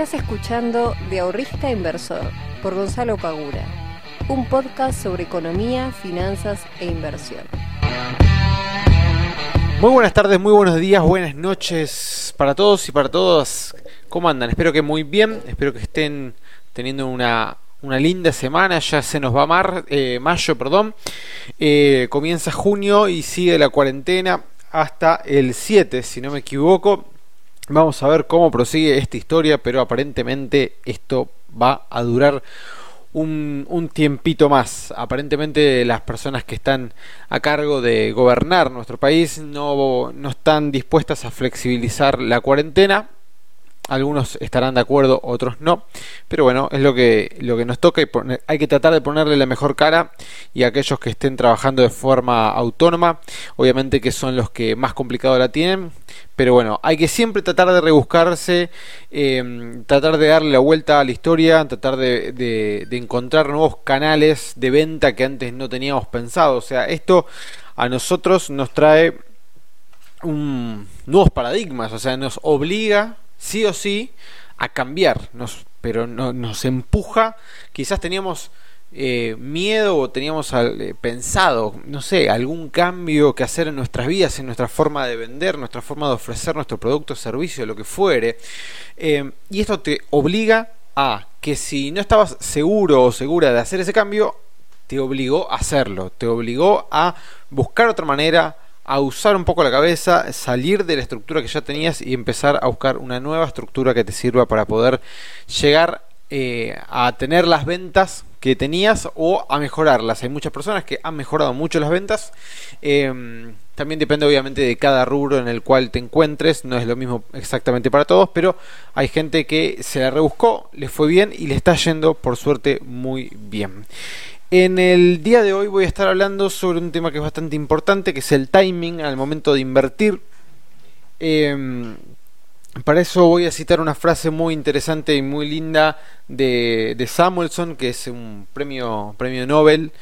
Estás escuchando De Ahorrista Inversor por Gonzalo Pagura, un podcast sobre economía, finanzas e inversión. Muy buenas tardes, muy buenos días, buenas noches para todos y para todas. ¿Cómo andan? Espero que muy bien, espero que estén teniendo una, linda semana, ya se nos va mar, eh, mayo, perdón. Eh, comienza junio y sigue la cuarentena hasta el 7, si no me equivoco. Vamos a ver cómo prosigue esta historia, pero aparentemente esto va a durar un, tiempito más. Aparentemente las personas que están a cargo de gobernar nuestro país no, no están dispuestas a flexibilizar la cuarentena algunos estarán de acuerdo, otros no. Pero bueno, es lo que, lo que nos toca y hay que tratar de ponerle la mejor cara y aquellos que estén trabajando de forma autónoma, obviamente que son los que más complicado la tienen. Pero bueno, hay que siempre tratar de rebuscarse, em, tratar de darle la vuelta a la historia, tratar de, de encontrar nuevos canales de venta que antes no teníamos pensado. O sea, esto a nosotros nos trae un, nuevos paradigmas, o sea, nos obliga sí o sí a cambiar, nos, pero no, nos empuja, quizás teníamos eh, miedo o teníamos eh, pensado, no sé, algún cambio que hacer en nuestras vidas, en nuestra forma de vender, nuestra forma de ofrecer nuestro producto, servicio, lo que fuere. Eh, y esto te obliga a que si no estabas seguro o segura de hacer ese cambio, te obligó a hacerlo, te obligó a buscar otra manera, a usar un poco la cabeza, salir de la estructura que ya tenías y empezar a buscar una nueva estructura que te sirva para poder llegar eh, a tener las ventas que tenías o a mejorarlas. Hay muchas personas que han mejorado mucho las ventas. Em, también depende obviamente de cada rubro en el cual te encuentres. No es lo mismo exactamente para todos, pero hay gente que se la rebuscó, le fue bien y le está yendo por suerte muy bien. En el día de hoy voy a estar hablando sobre un tema que es bastante importante, que es el timing al momento de invertir. Em, para eso voy a citar una frase muy interesante y muy linda de, Samuelson, que es un premio, premio Nobel.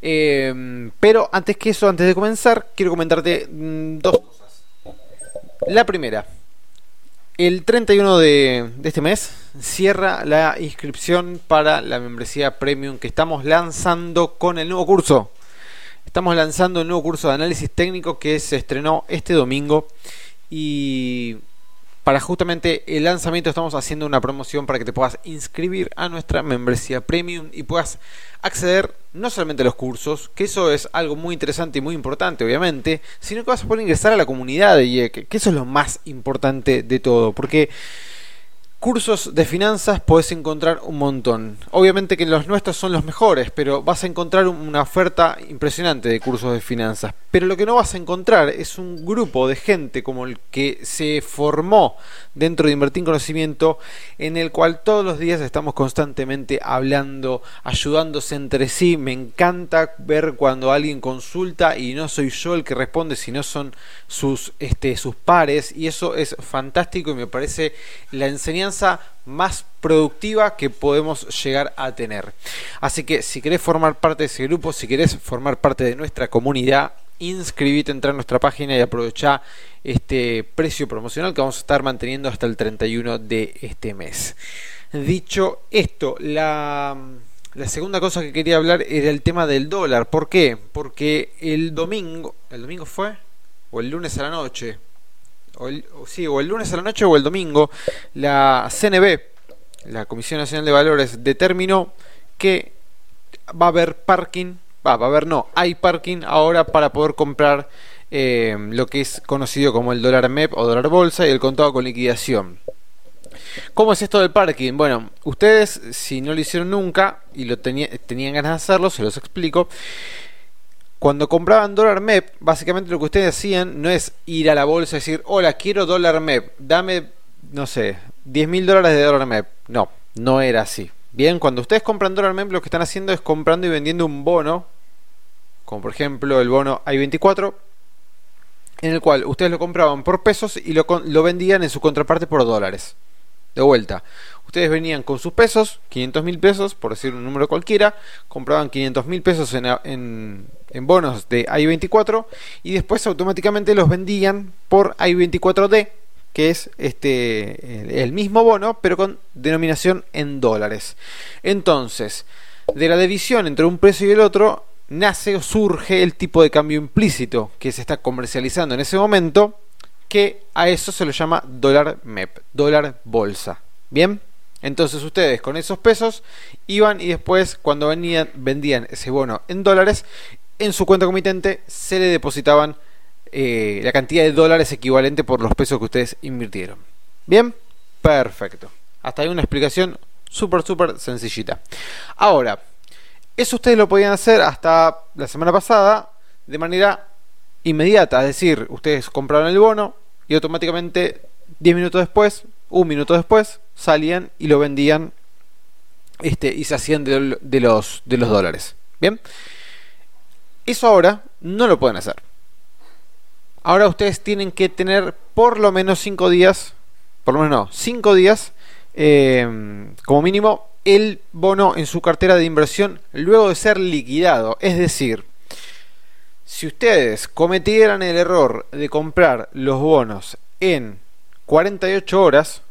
Em, pero antes que eso, antes de comenzar, quiero comentarte mm, dos cosas. La primera, el 31 de, este mes cierra la inscripción para la membresía premium que estamos lanzando con el nuevo curso. Estamos lanzando el nuevo curso de análisis técnico que se estrenó este domingo y para justamente el lanzamiento estamos haciendo una promoción para que te puedas inscribir a nuestra membresía premium y puedas acceder no solamente a los cursos, que eso es algo muy interesante y muy importante obviamente, sino que vas a poder ingresar a la comunidad de IEC, que eso es lo más importante de todo, porque Cursos de finanzas puedes encontrar un montón. Obviamente que los nuestros son los mejores, pero vas a encontrar una oferta impresionante de cursos de finanzas. Pero lo que no vas a encontrar es un grupo de gente como el que se formó dentro de Invertir en Conocimiento, en el cual todos los días estamos constantemente hablando, ayudándose entre sí. Me encanta ver cuando alguien consulta y no soy yo el que responde, sino son sus, este, sus pares. Y eso es fantástico y me parece la enseñanza más productiva que podemos llegar a tener. Así que si querés formar parte de ese grupo, si querés formar parte de nuestra comunidad, inscribite, entra en nuestra página y aprovecha este precio promocional que vamos a estar manteniendo hasta el 31 de este mes. Dicho esto, la segunda cosa que quería hablar era el tema del dólar. ¿Por qué? Porque el domingo, ¿el domingo fue? ¿O el lunes a la noche? O el, sí, o el lunes a la noche o el domingo, la CNB, la Comisión Nacional de Valores, determinó que va a haber parking, va, va a haber no, hay parking ahora para poder comprar eh, lo que es conocido como el dólar MEP o dólar bolsa y el contado con liquidación. ¿Cómo es esto del parking? Bueno, ustedes si no lo hicieron nunca y lo tenían ganas de hacerlo, se los explico. Cuando compraban dólar MEP, básicamente lo que ustedes hacían no es ir a la bolsa y decir, hola, quiero dólar MEP, dame, no sé, 10 mil dólares de dólar MEP. No, no era así. Bien, cuando ustedes compran dólar MEP, lo que están haciendo es comprando y vendiendo un bono, como por ejemplo el bono I-24, en el cual ustedes lo compraban por pesos y lo, lo vendían en su contraparte por dólares. De vuelta, ustedes venían con sus pesos, 500 mil pesos, por decir un número cualquiera, compraban 500 mil pesos en, en bonos de i24 y después automáticamente los vendían por i24D que es este el mismo bono, pero con denominación en dólares. Entonces, de la división entre un precio y el otro, nace o surge el tipo de cambio implícito que se está comercializando en ese momento, que a eso se lo llama dólar MEP, dólar bolsa. Bien, entonces ustedes con esos pesos iban y después cuando venían, vendían ese bono en dólares, en su cuenta comitente se le depositaban eh, la cantidad de dólares equivalente por los pesos que ustedes invirtieron. Bien, perfecto. Hasta ahí una explicación súper, súper sencillita. Ahora, eso ustedes lo podían hacer hasta la semana pasada de manera inmediata. Es decir, ustedes compraron el bono y automáticamente 10 minutos después, un minuto después, salían y lo vendían este, y se hacían de, los, de los dólares. Bien, eso ahora no lo pueden hacer. Ahora ustedes tienen que tener por lo menos 5 días, por lo menos no, 5 días eh, como mínimo el bono en su cartera de inversión luego de ser liquidado. Es decir, si ustedes cometieran el error de comprar los bonos en 48 horas,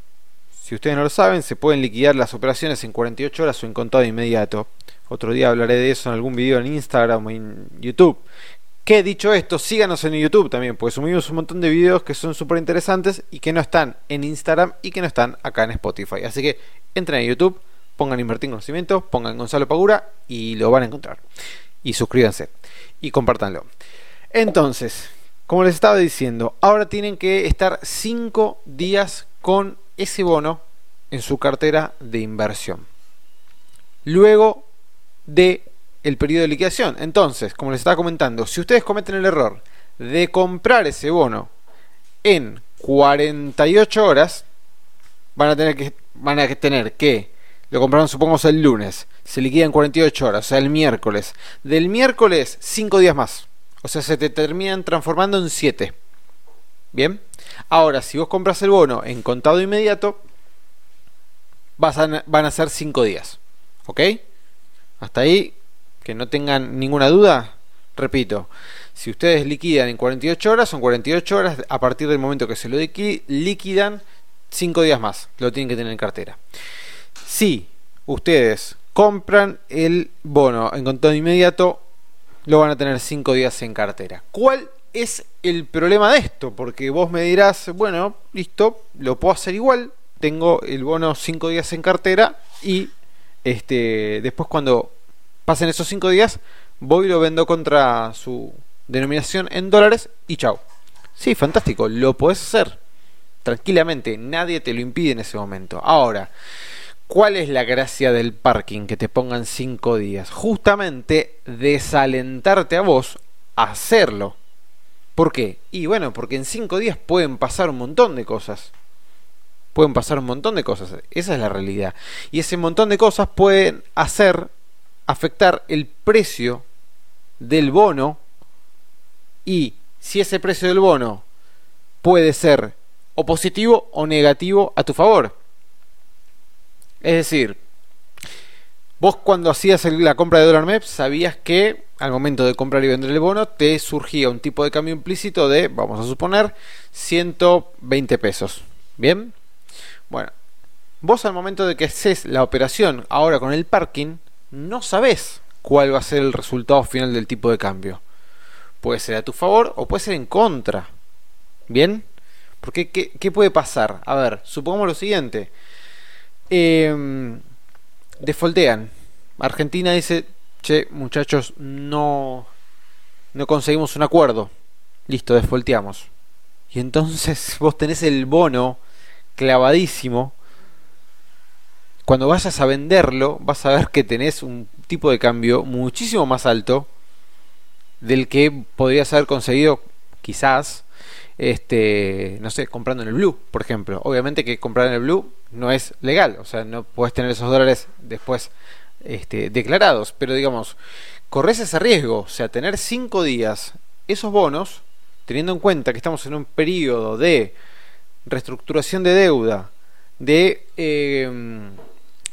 si ustedes no lo saben, se pueden liquidar las operaciones en 48 horas o en contado inmediato. Otro día hablaré de eso en algún video en Instagram o en YouTube. Que dicho esto, síganos en YouTube también, porque subimos un montón de videos que son súper interesantes y que no están en Instagram y que no están acá en Spotify. Así que entren a YouTube, pongan Invertir en Conocimiento, pongan Gonzalo Pagura y lo van a encontrar. Y suscríbanse y compártanlo. Entonces, como les estaba diciendo, ahora tienen que estar 5 días con ese bono en su cartera de inversión. Luego de el periodo de liquidación. Entonces, como les estaba comentando, si ustedes cometen el error de comprar ese bono en 48 horas, van a tener que, van a tener que lo compraron supongamos el lunes, se liquida en 48 horas, o sea, el miércoles. Del miércoles, 5 días más. O sea, se te terminan transformando en 7. Bien. Ahora, si vos compras el bono en contado inmediato, van a ser 5 días. ¿Ok? Hasta ahí que no tengan ninguna duda, repito, si ustedes liquidan en 48 horas, son 48 horas a partir del momento que se lo liquidan, 5 días más, lo tienen que tener en cartera. Si ustedes compran el bono en contado inmediato, lo van a tener 5 días en cartera. ¿Cuál es el problema de esto? Porque vos me dirás, bueno, listo, lo puedo hacer igual, tengo el bono 5 días en cartera y este después cuando pasen esos 5 días, voy y lo vendo contra su denominación en dólares y chao. Sí, fantástico, lo puedes hacer tranquilamente, nadie te lo impide en ese momento. Ahora, ¿cuál es la gracia del parking que te pongan 5 días? Justamente desalentarte a vos a hacerlo. ¿Por qué? Y bueno, porque en 5 días pueden pasar un montón de cosas. Pueden pasar un montón de cosas. Esa es la realidad. Y ese montón de cosas pueden hacer afectar el precio del bono y si ese precio del bono puede ser o positivo o negativo a tu favor. Es decir, vos cuando hacías la compra de dólar MEP sabías que al momento de comprar y vender el bono te surgía un tipo de cambio implícito de, vamos a suponer, 120 pesos. ¿Bien? Bueno, vos al momento de que haces la operación ahora con el parking, no sabes cuál va a ser el resultado final del tipo de cambio. Puede ser a tu favor o puede ser en contra. ¿Bien? Porque ¿qué, puede pasar? A ver, supongamos lo siguiente. Eh, defoltean. Argentina dice, che, muchachos, no, no conseguimos un acuerdo. Listo, desfolteamos. Y entonces vos tenés el bono clavadísimo cuando vayas a venderlo, vas a ver que tenés un tipo de cambio muchísimo más alto del que podrías haber conseguido quizás este no sé comprando en el blue por ejemplo obviamente que comprar en el blue no es legal o sea no puedes tener esos dólares después este, declarados pero digamos corres ese riesgo o sea tener cinco días esos bonos teniendo en cuenta que estamos en un periodo de reestructuración de deuda de eh,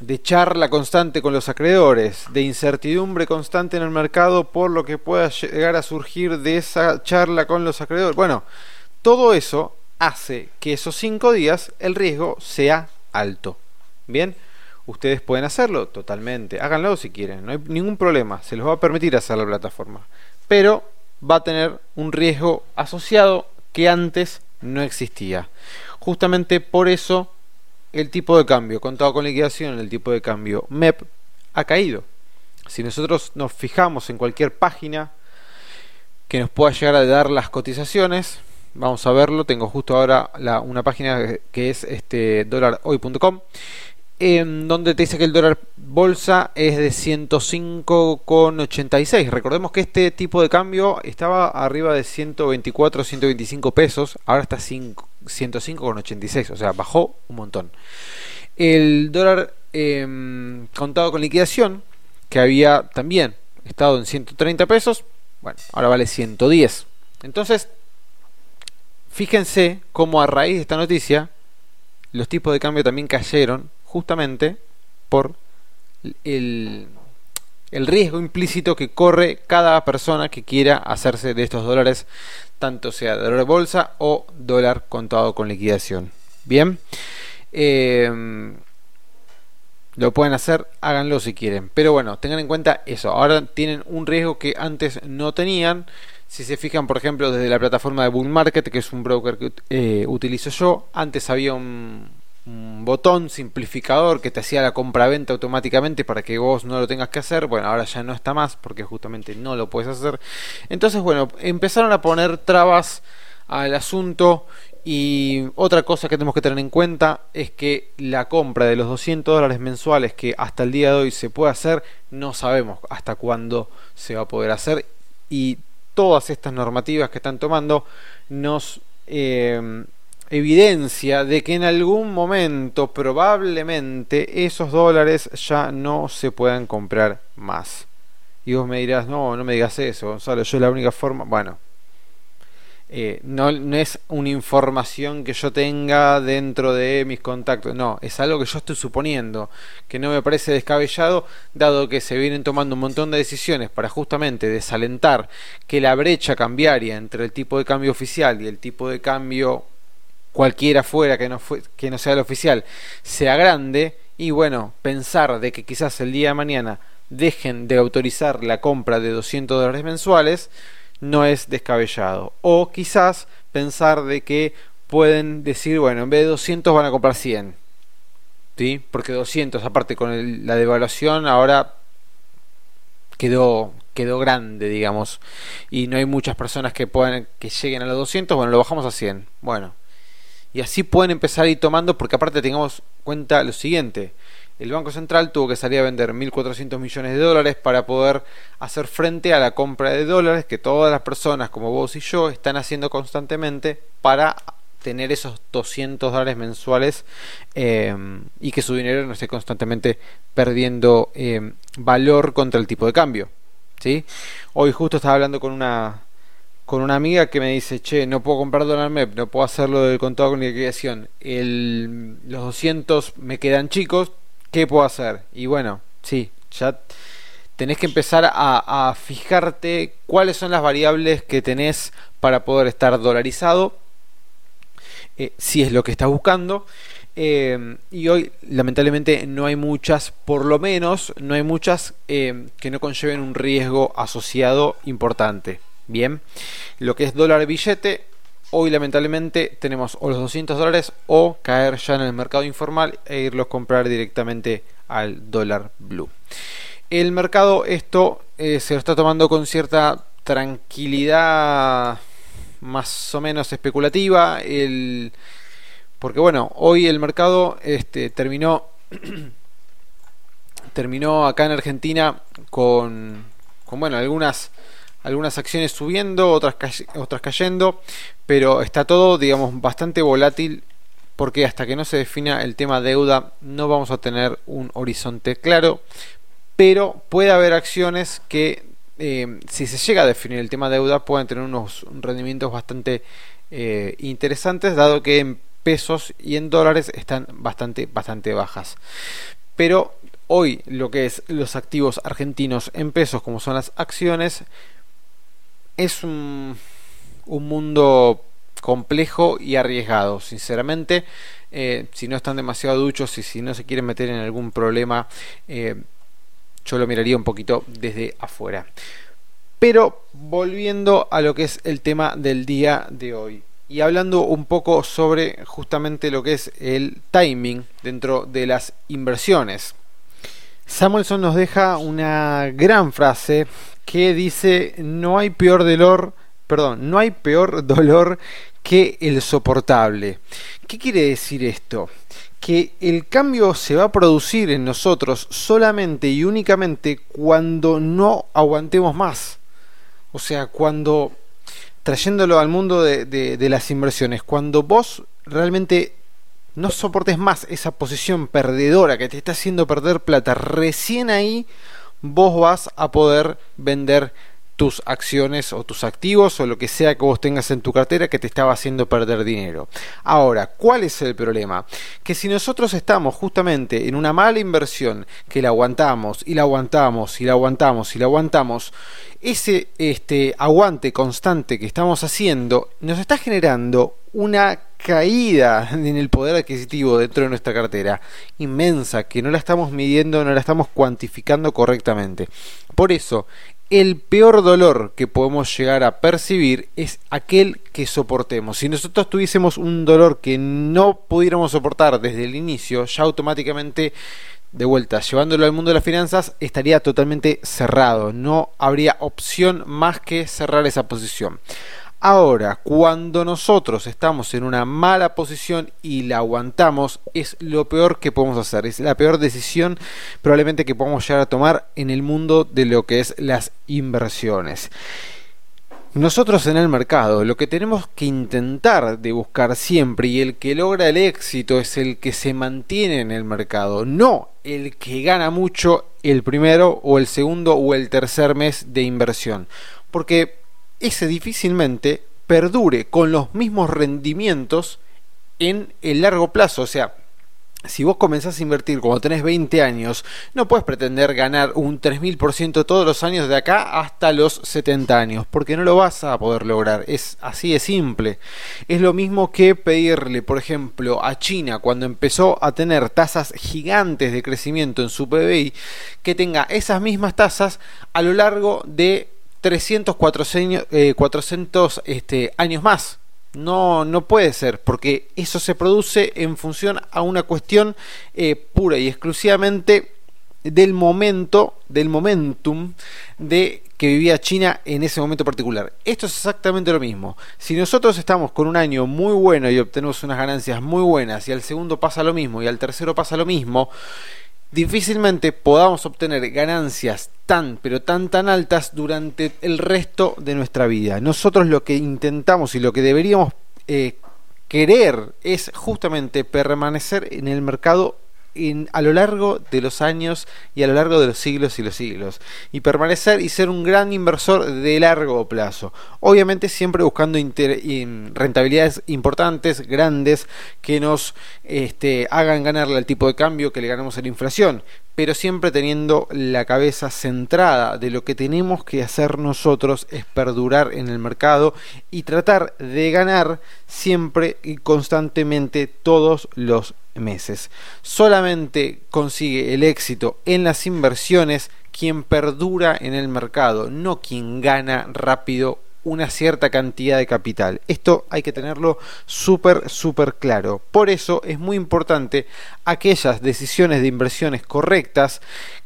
de charla constante con los acreedores, de incertidumbre constante en el mercado por lo que pueda llegar a surgir de esa charla con los acreedores. Bueno, todo eso hace que esos 5 días el riesgo sea alto. Bien, ustedes pueden hacerlo totalmente, háganlo si quieren, no hay ningún problema, se los va a permitir hacer la plataforma, pero va a tener un riesgo asociado que antes no existía. Justamente por eso el tipo de cambio contado con liquidación, el tipo de cambio MEP ha caído. Si nosotros nos fijamos en cualquier página que nos pueda llegar a dar las cotizaciones, vamos a verlo. Tengo justo ahora una página que es este dólarhoy.com en donde te dice que el dólar bolsa es de 105,86. Recordemos que este tipo de cambio estaba arriba de 124, 125 pesos, ahora está 105,86, o sea, bajó un montón. El dólar em, contado con liquidación, que había también estado en 130 pesos, bueno, ahora vale 110. Entonces, fíjense cómo a raíz de esta noticia, los tipos de cambio también cayeron justamente por el, riesgo implícito que corre cada persona que quiera hacerse de estos dólares, tanto sea dólar bolsa o dólar contado con liquidación. Bien, em, lo pueden hacer, háganlo si quieren. Pero bueno, tengan en cuenta eso. Ahora tienen un riesgo que antes no tenían. Si se fijan, por ejemplo, desde la plataforma de Bull Market, que es un broker que eh, utilizo yo, antes había un, un botón simplificador que te hacía la compra-venta automáticamente para que vos no lo tengas que hacer. Bueno, ahora ya no está más porque justamente no lo puedes hacer. Entonces, bueno, empezaron a poner trabas al asunto y otra cosa que tenemos que tener en cuenta es que la compra de los 200 dólares mensuales que hasta el día de hoy se puede hacer, no sabemos hasta cuándo se va a poder hacer y todas estas normativas que están tomando nos... Eh, evidencia de que en algún momento probablemente esos dólares ya no se puedan comprar más. Y vos me dirás, no, no me digas eso, Gonzalo, yo la única forma, bueno, eh, no, es una información que yo tenga dentro de mis contactos, no, es algo que yo estoy suponiendo, que no me parece descabellado, dado que se vienen tomando un montón de decisiones para justamente desalentar que la brecha cambiaria entre el tipo de cambio oficial y el tipo de cambio cualquiera fuera que no, fue, que no sea el oficial sea grande y bueno, pensar de que quizás el día de mañana dejen de autorizar la compra de 200 dólares mensuales no es descabellado. O quizás pensar de que pueden decir, bueno, en vez de 200 van a comprar 100. ¿Sí? Porque 200, aparte con la devaluación, ahora quedó quedó grande, digamos, y no hay muchas personas que puedan que lleguen a los 200, bueno, lo bajamos a 100. Bueno, y así pueden empezar a ir tomando, porque aparte tengamos cuenta lo siguiente, el Banco Central tuvo que salir a vender 1.400 millones de dólares para poder hacer frente a la compra de dólares que todas las personas como vos y yo están haciendo constantemente para tener esos 200 dólares mensuales eh, y que su dinero no esté constantemente perdiendo eh, valor contra el tipo de cambio. ¿sí? Hoy justo estaba hablando con una con una amiga que me dice, che, no puedo comprar dólar MEP, no puedo hacerlo del contado con liquidación, el, los 200 me quedan chicos, ¿qué puedo hacer? Y bueno, sí, ya tenés que empezar a, a fijarte cuáles son las variables que tenés para poder estar dolarizado, eh, si es lo que estás buscando. Eh, y hoy lamentablemente no hay muchas, por lo menos no hay muchas eh, que no conlleven un riesgo asociado importante. Bien, lo que es dólar billete, hoy lamentablemente tenemos o los 200 dólares o caer ya en el mercado informal e irlos a comprar directamente al dólar blue. El mercado esto eh, se lo está tomando con cierta tranquilidad más o menos especulativa. El, porque bueno, hoy el mercado este, terminó, terminó acá en Argentina con, con bueno, algunas algunas acciones subiendo, otras, otras cayendo, pero está todo, digamos, bastante volátil porque hasta que no se defina el tema deuda no vamos a tener un horizonte claro, pero puede haber acciones que eh, si se llega a definir el tema deuda pueden tener unos rendimientos bastante eh, interesantes dado que en pesos y en dólares están bastante bastante bajas. Pero hoy lo que es los activos argentinos en pesos como son las acciones es un, un mundo complejo y arriesgado, sinceramente. Eh, si no están demasiado duchos y si no se quieren meter en algún problema, eh, yo lo miraría un poquito desde afuera. Pero volviendo a lo que es el tema del día de hoy y hablando un poco sobre justamente lo que es el timing dentro de las inversiones. Samuelson nos deja una gran frase que dice no hay peor dolor, perdón, no hay peor dolor que el soportable. ¿Qué quiere decir esto? Que el cambio se va a producir en nosotros solamente y únicamente cuando no aguantemos más. O sea, cuando trayéndolo al mundo de, las inversiones, cuando vos realmente no soportes más esa posición perdedora que te está haciendo perder plata, recién ahí vos vas a poder vender tus acciones o tus activos o lo que sea que vos tengas en tu cartera que te estaba haciendo perder dinero. Ahora, ¿cuál es el problema? Que si nosotros estamos justamente en una mala inversión que la aguantamos y la aguantamos y la aguantamos y la aguantamos, ese este, aguante constante que estamos haciendo nos está generando una caída en el poder adquisitivo dentro de nuestra cartera inmensa que no la estamos midiendo, no la estamos cuantificando correctamente. Por eso el peor dolor que podemos llegar a percibir es aquel que soportemos. Si nosotros tuviésemos un dolor que no pudiéramos soportar desde el inicio, ya automáticamente, de vuelta, llevándolo al mundo de las finanzas, estaría totalmente cerrado. No habría opción más que cerrar esa posición. Ahora, cuando nosotros estamos en una mala posición y la aguantamos, es lo peor que podemos hacer. Es la peor decisión probablemente que podemos llegar a tomar en el mundo de lo que es las inversiones. Nosotros en el mercado lo que tenemos que intentar de buscar siempre y el que logra el éxito es el que se mantiene en el mercado, no el que gana mucho el primero o el segundo o el tercer mes de inversión. Porque ese difícilmente perdure con los mismos rendimientos en el largo plazo. O sea, si vos comenzás a invertir cuando tenés 20 años, no puedes pretender ganar un 3000% todos los años de acá hasta los 70 años, porque no lo vas a poder lograr. Es así de simple. Es lo mismo que pedirle, por ejemplo, a China cuando empezó a tener tasas gigantes de crecimiento en su PBI, que tenga esas mismas tasas a lo largo de 300, 400, eh, este, años más. No, no puede ser, porque eso se produce en función a una cuestión eh, pura y exclusivamente del momento, del momentum de que vivía China en ese momento particular. Esto es exactamente lo mismo. Si nosotros estamos con un año muy bueno y obtenemos unas ganancias muy buenas y al segundo pasa lo mismo y al tercero pasa lo mismo, difícilmente podamos obtener ganancias tan, pero tan, tan altas durante el resto de nuestra vida. Nosotros lo que intentamos y lo que deberíamos eh, querer es justamente permanecer en el mercado a lo largo de los años y a lo largo de los siglos y los siglos. Y permanecer y ser un gran inversor de largo plazo. Obviamente siempre buscando rentabilidades importantes grandes que nos este, hagan ganarle al tipo de cambio que le ganamos a la inflación pero siempre teniendo la cabeza centrada de lo que tenemos que hacer nosotros es perdurar en el mercado y tratar de ganar siempre y constantemente todos los meses. Solamente consigue el éxito en las inversiones quien perdura en el mercado, no quien gana rápido una cierta cantidad de capital. Esto hay que tenerlo súper, súper claro. Por eso es muy importante aquellas decisiones de inversiones correctas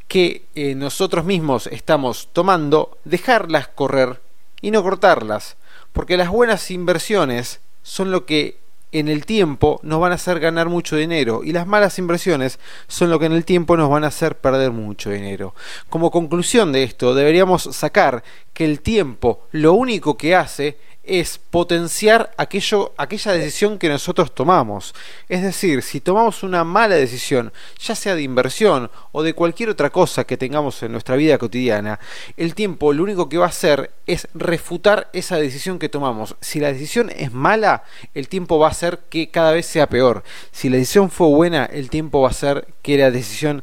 que eh, nosotros mismos estamos tomando, dejarlas correr y no cortarlas. Porque las buenas inversiones son lo que en el tiempo nos van a hacer ganar mucho dinero y las malas inversiones son lo que en el tiempo nos van a hacer perder mucho dinero. Como conclusión de esto, deberíamos sacar que el tiempo lo único que hace es potenciar aquello, aquella decisión que nosotros tomamos. Es decir, si tomamos una mala decisión, ya sea de inversión o de cualquier otra cosa que tengamos en nuestra vida cotidiana, el tiempo lo único que va a hacer es refutar esa decisión que tomamos. Si la decisión es mala, el tiempo va a hacer que cada vez sea peor. Si la decisión fue buena, el tiempo va a hacer que la decisión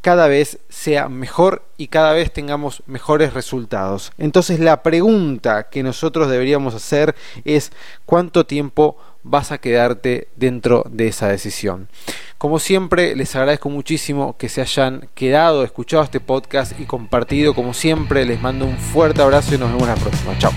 cada vez sea mejor y cada vez tengamos mejores resultados. Entonces la pregunta que nosotros deberíamos hacer es cuánto tiempo vas a quedarte dentro de esa decisión. Como siempre, les agradezco muchísimo que se hayan quedado, escuchado este podcast y compartido. Como siempre, les mando un fuerte abrazo y nos vemos la próxima. Chao.